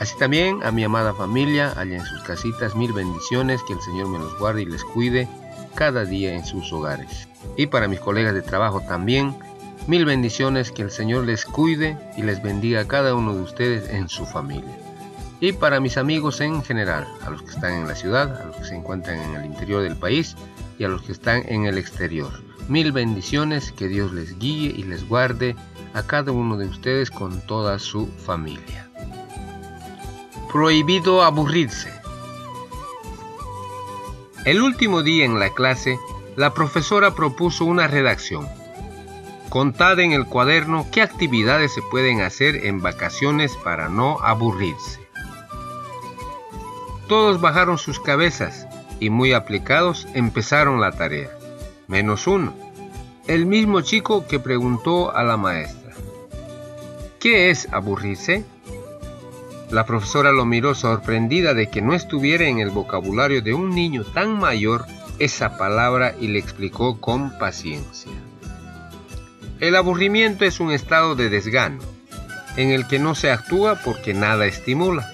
Así también a mi amada familia, allá en sus casitas, mil bendiciones, que el Señor me los guarde y les cuide cada día en sus hogares. Y para mis colegas de trabajo también, mil bendiciones, que el Señor les cuide y les bendiga a cada uno de ustedes en su familia. Y para mis amigos en general, a los que están en la ciudad, a los que se encuentran en el interior del país y a los que están en el exterior. Mil bendiciones, que Dios les guíe y les guarde a cada uno de ustedes con toda su familia. Prohibido aburrirse. El último día en la clase, la profesora propuso una redacción. Contad en el cuaderno qué actividades se pueden hacer en vacaciones para no aburrirse. Todos bajaron sus cabezas y muy aplicados empezaron la tarea, menos uno, el mismo chico que preguntó a la maestra, ¿qué es aburrirse? La profesora lo miró sorprendida de que no estuviera en el vocabulario de un niño tan mayor esa palabra y le explicó con paciencia. El aburrimiento es un estado de desgano, en el que no se actúa porque nada estimula.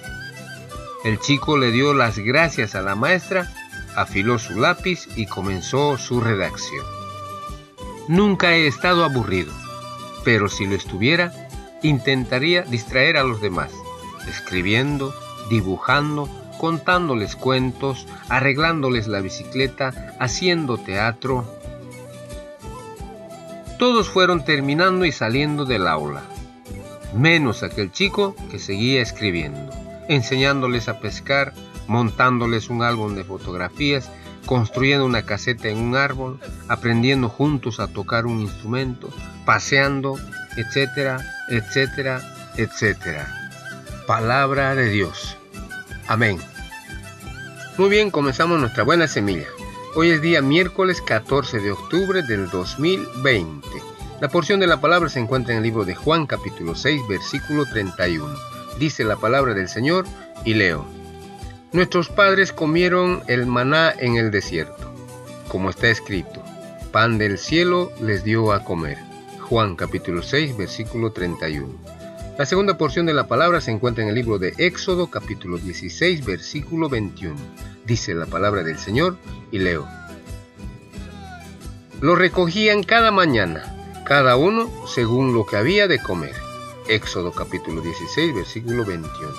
El chico le dio las gracias a la maestra, afiló su lápiz y comenzó su redacción. Nunca he estado aburrido, pero si lo estuviera, intentaría distraer a los demás escribiendo, dibujando, contándoles cuentos, arreglándoles la bicicleta, haciendo teatro. Todos fueron terminando y saliendo del aula, menos aquel chico que seguía escribiendo, enseñándoles a pescar, montándoles un álbum de fotografías, construyendo una caseta en un árbol, aprendiendo juntos a tocar un instrumento, paseando, etcétera, etcétera, etcétera. Palabra de Dios. Amén. Muy bien, comenzamos nuestra buena semilla. Hoy es día miércoles 14 de octubre del 2020. La porción de la palabra se encuentra en el libro de Juan capítulo 6 versículo 31. Dice la palabra del Señor y leo. Nuestros padres comieron el maná en el desierto, como está escrito, pan del cielo les dio a comer. Juan capítulo 6 versículo 31. La segunda porción de la palabra se encuentra en el libro de Éxodo capítulo 16 versículo 21. Dice la palabra del Señor y leo. Lo recogían cada mañana, cada uno según lo que había de comer. Éxodo capítulo 16 versículo 21.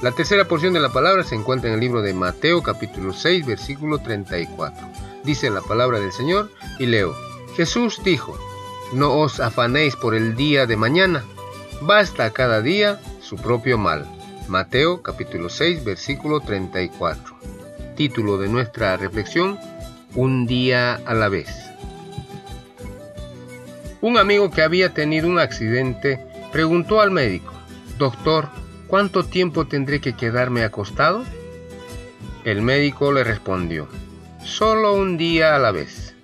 La tercera porción de la palabra se encuentra en el libro de Mateo capítulo 6 versículo 34. Dice la palabra del Señor y leo. Jesús dijo, no os afanéis por el día de mañana basta cada día su propio mal. Mateo capítulo 6 versículo 34. Título de nuestra reflexión, Un día a la vez. Un amigo que había tenido un accidente preguntó al médico, Doctor, ¿cuánto tiempo tendré que quedarme acostado? El médico le respondió, Solo un día a la vez.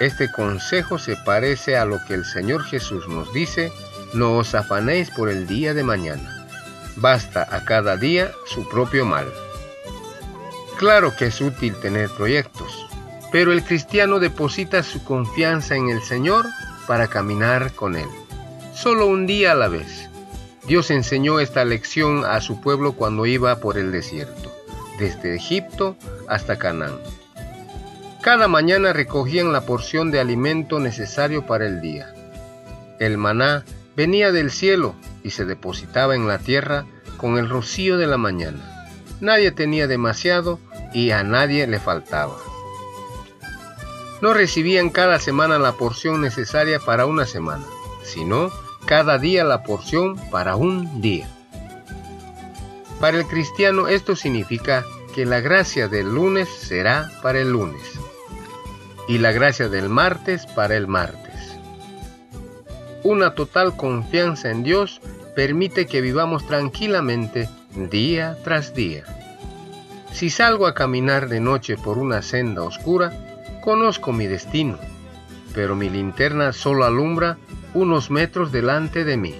Este consejo se parece a lo que el Señor Jesús nos dice no os afanéis por el día de mañana. Basta a cada día su propio mal. Claro que es útil tener proyectos, pero el cristiano deposita su confianza en el Señor para caminar con Él. Solo un día a la vez. Dios enseñó esta lección a su pueblo cuando iba por el desierto, desde Egipto hasta Canaán. Cada mañana recogían la porción de alimento necesario para el día. El maná venía del cielo y se depositaba en la tierra con el rocío de la mañana. Nadie tenía demasiado y a nadie le faltaba. No recibían cada semana la porción necesaria para una semana, sino cada día la porción para un día. Para el cristiano esto significa que la gracia del lunes será para el lunes y la gracia del martes para el martes. Una total confianza en Dios permite que vivamos tranquilamente día tras día. Si salgo a caminar de noche por una senda oscura, conozco mi destino, pero mi linterna solo alumbra unos metros delante de mí,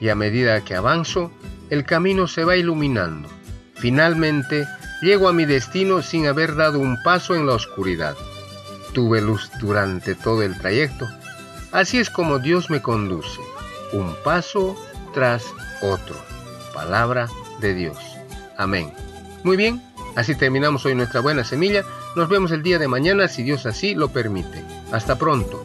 y a medida que avanzo, el camino se va iluminando. Finalmente, llego a mi destino sin haber dado un paso en la oscuridad. Tuve luz durante todo el trayecto. Así es como Dios me conduce, un paso tras otro. Palabra de Dios. Amén. Muy bien, así terminamos hoy nuestra buena semilla. Nos vemos el día de mañana si Dios así lo permite. Hasta pronto.